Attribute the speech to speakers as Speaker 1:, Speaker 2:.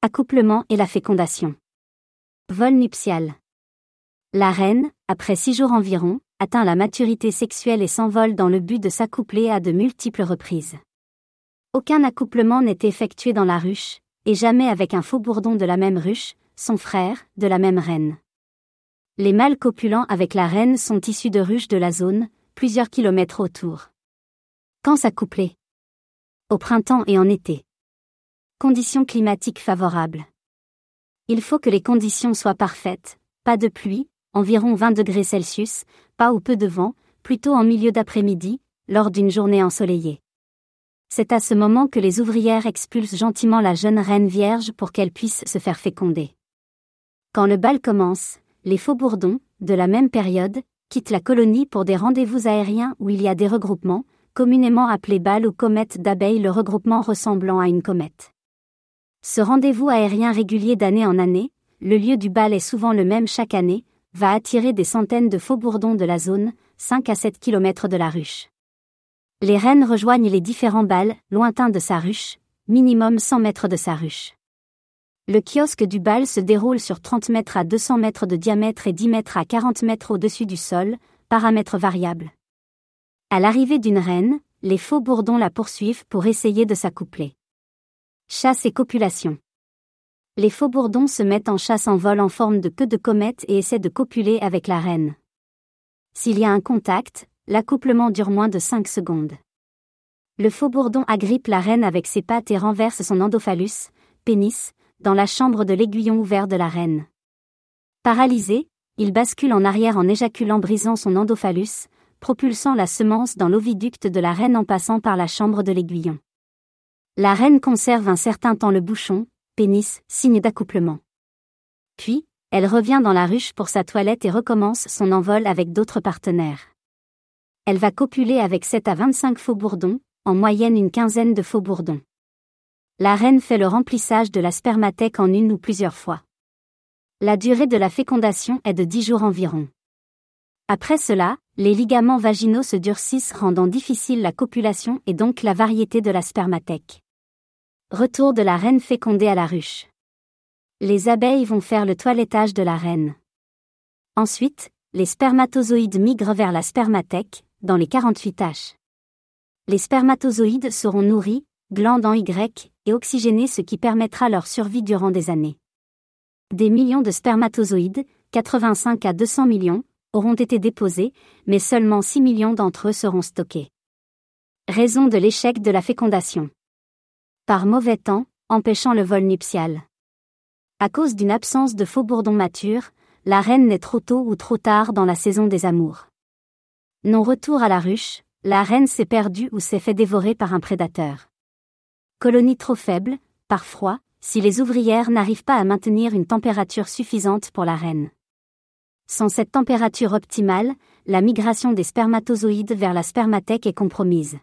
Speaker 1: Accouplement et la fécondation. Vol nuptial. La reine, après six jours environ, atteint la maturité sexuelle et s'envole dans le but de s'accoupler à de multiples reprises. Aucun accouplement n'est effectué dans la ruche, et jamais avec un faux bourdon de la même ruche, son frère, de la même reine. Les mâles copulants avec la reine sont issus de ruches de la zone, plusieurs kilomètres autour. Quand s'accoupler? Au printemps et en été. Conditions climatiques favorables. Il faut que les conditions soient parfaites, pas de pluie, environ 20 degrés Celsius, pas ou peu de vent, plutôt en milieu d'après-midi, lors d'une journée ensoleillée. C'est à ce moment que les ouvrières expulsent gentiment la jeune reine vierge pour qu'elle puisse se faire féconder. Quand le bal commence, les faux bourdons, de la même période, quittent la colonie pour des rendez-vous aériens où il y a des regroupements, communément appelés balles ou comètes d'abeilles, le regroupement ressemblant à une comète. Ce rendez-vous aérien régulier d'année en année, le lieu du bal est souvent le même chaque année, va attirer des centaines de faux bourdons de la zone, 5 à 7 km de la ruche. Les reines rejoignent les différents bals, lointains de sa ruche, minimum 100 mètres de sa ruche. Le kiosque du bal se déroule sur 30 mètres à 200 mètres de diamètre et 10 mètres à 40 mètres au-dessus du sol, paramètres variables. À l'arrivée d'une reine, les faux bourdons la poursuivent pour essayer de s'accoupler. Chasse et copulation. Les faux bourdons se mettent en chasse en vol en forme de queue de comète et essaient de copuler avec la reine. S'il y a un contact, l'accouplement dure moins de 5 secondes. Le faux bourdon agrippe la reine avec ses pattes et renverse son endophallus, pénis, dans la chambre de l'aiguillon ouvert de la reine. Paralysé, il bascule en arrière en éjaculant brisant son endophallus, propulsant la semence dans l'oviducte de la reine en passant par la chambre de l'aiguillon. La reine conserve un certain temps le bouchon, pénis, signe d'accouplement. Puis, elle revient dans la ruche pour sa toilette et recommence son envol avec d'autres partenaires. Elle va copuler avec 7 à 25 faux bourdons, en moyenne une quinzaine de faux bourdons. La reine fait le remplissage de la spermathèque en une ou plusieurs fois. La durée de la fécondation est de 10 jours environ. Après cela, les ligaments vaginaux se durcissent rendant difficile la copulation et donc la variété de la spermathèque. Retour de la reine fécondée à la ruche. Les abeilles vont faire le toilettage de la reine. Ensuite, les spermatozoïdes migrent vers la spermathèque, dans les 48 tâches. Les spermatozoïdes seront nourris, glandes en Y, et oxygénés ce qui permettra leur survie durant des années. Des millions de spermatozoïdes, 85 à 200 millions, auront été déposés, mais seulement 6 millions d'entre eux seront stockés. Raison de l'échec de la fécondation par mauvais temps, empêchant le vol nuptial. À cause d'une absence de faux bourdons matures, la reine naît trop tôt ou trop tard dans la saison des amours. Non-retour à la ruche, la reine s'est perdue ou s'est fait dévorer par un prédateur. Colonie trop faible, par froid, si les ouvrières n'arrivent pas à maintenir une température suffisante pour la reine. Sans cette température optimale, la migration des spermatozoïdes vers la spermathèque est compromise.